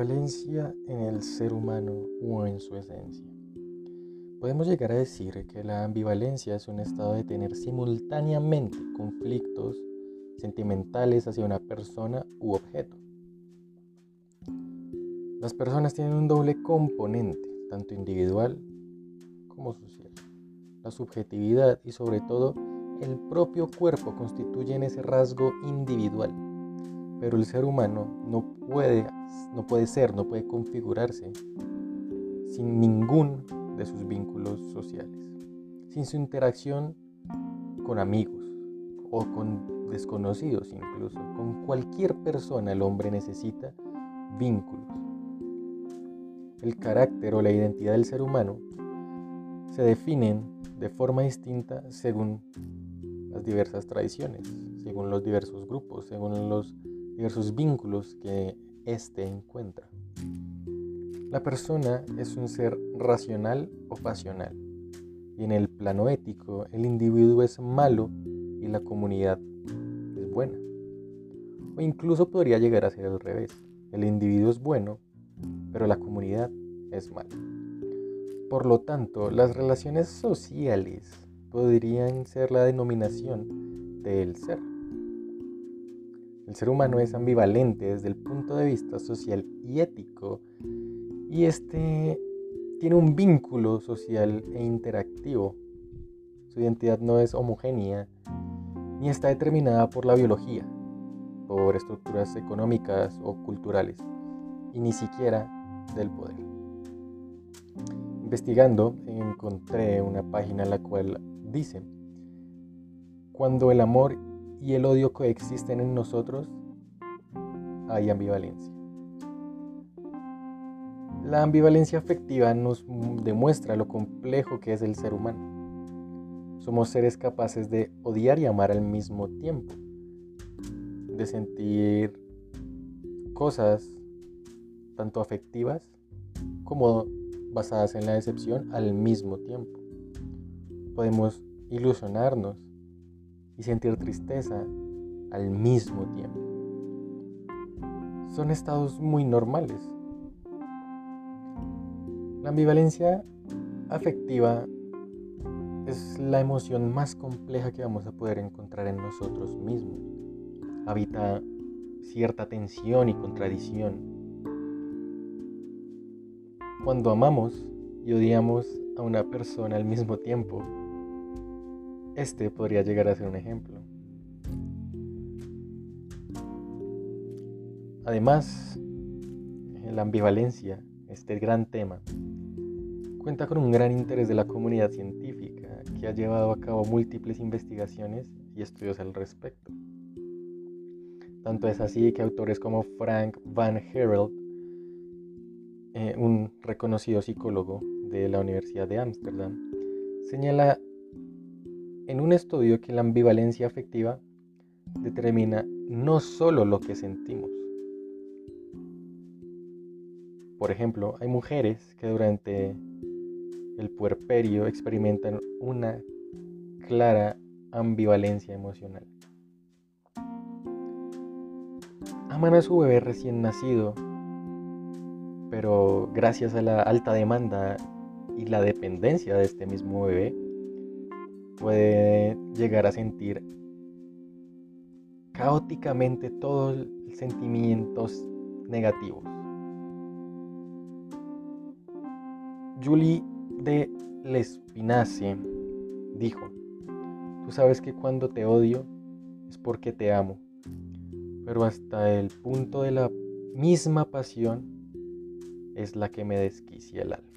ambivalencia en el ser humano o en su esencia. Podemos llegar a decir que la ambivalencia es un estado de tener simultáneamente conflictos sentimentales hacia una persona u objeto. Las personas tienen un doble componente, tanto individual como social. La subjetividad y sobre todo el propio cuerpo constituyen ese rasgo individual, pero el ser humano no puede, no puede ser, no puede configurarse sin ningún de sus vínculos sociales, sin su interacción con amigos o con desconocidos incluso. Con cualquier persona el hombre necesita vínculos. El carácter o la identidad del ser humano se definen de forma distinta según las diversas tradiciones, según los diversos grupos, según los diversos vínculos que éste encuentra. La persona es un ser racional o pasional, y en el plano ético el individuo es malo y la comunidad es buena. O incluso podría llegar a ser al revés, el individuo es bueno, pero la comunidad es mala. Por lo tanto, las relaciones sociales podrían ser la denominación del ser. El ser humano es ambivalente desde el punto de vista social y ético y este tiene un vínculo social e interactivo. Su identidad no es homogénea ni está determinada por la biología, por estructuras económicas o culturales, y ni siquiera del poder. Investigando encontré una página en la cual dice, cuando el amor y el odio coexisten en nosotros, hay ambivalencia. La ambivalencia afectiva nos demuestra lo complejo que es el ser humano. Somos seres capaces de odiar y amar al mismo tiempo, de sentir cosas tanto afectivas como basadas en la decepción al mismo tiempo. Podemos ilusionarnos y sentir tristeza al mismo tiempo. Son estados muy normales la ambivalencia afectiva es la emoción más compleja que vamos a poder encontrar en nosotros mismos. Habita cierta tensión y contradicción. Cuando amamos y odiamos a una persona al mismo tiempo, este podría llegar a ser un ejemplo. Además, la ambivalencia, este gran tema, cuenta con un gran interés de la comunidad científica que ha llevado a cabo múltiples investigaciones y estudios al respecto. Tanto es así que autores como Frank Van Herald, eh, un reconocido psicólogo de la Universidad de Ámsterdam, señala en un estudio que la ambivalencia afectiva determina no solo lo que sentimos. Por ejemplo, hay mujeres que durante el puerperio experimentan una clara ambivalencia emocional. Aman a su bebé recién nacido, pero gracias a la alta demanda y la dependencia de este mismo bebé, puede llegar a sentir caóticamente todos los sentimientos negativos. Julie de Lespinace dijo, tú sabes que cuando te odio es porque te amo, pero hasta el punto de la misma pasión es la que me desquicia el alma.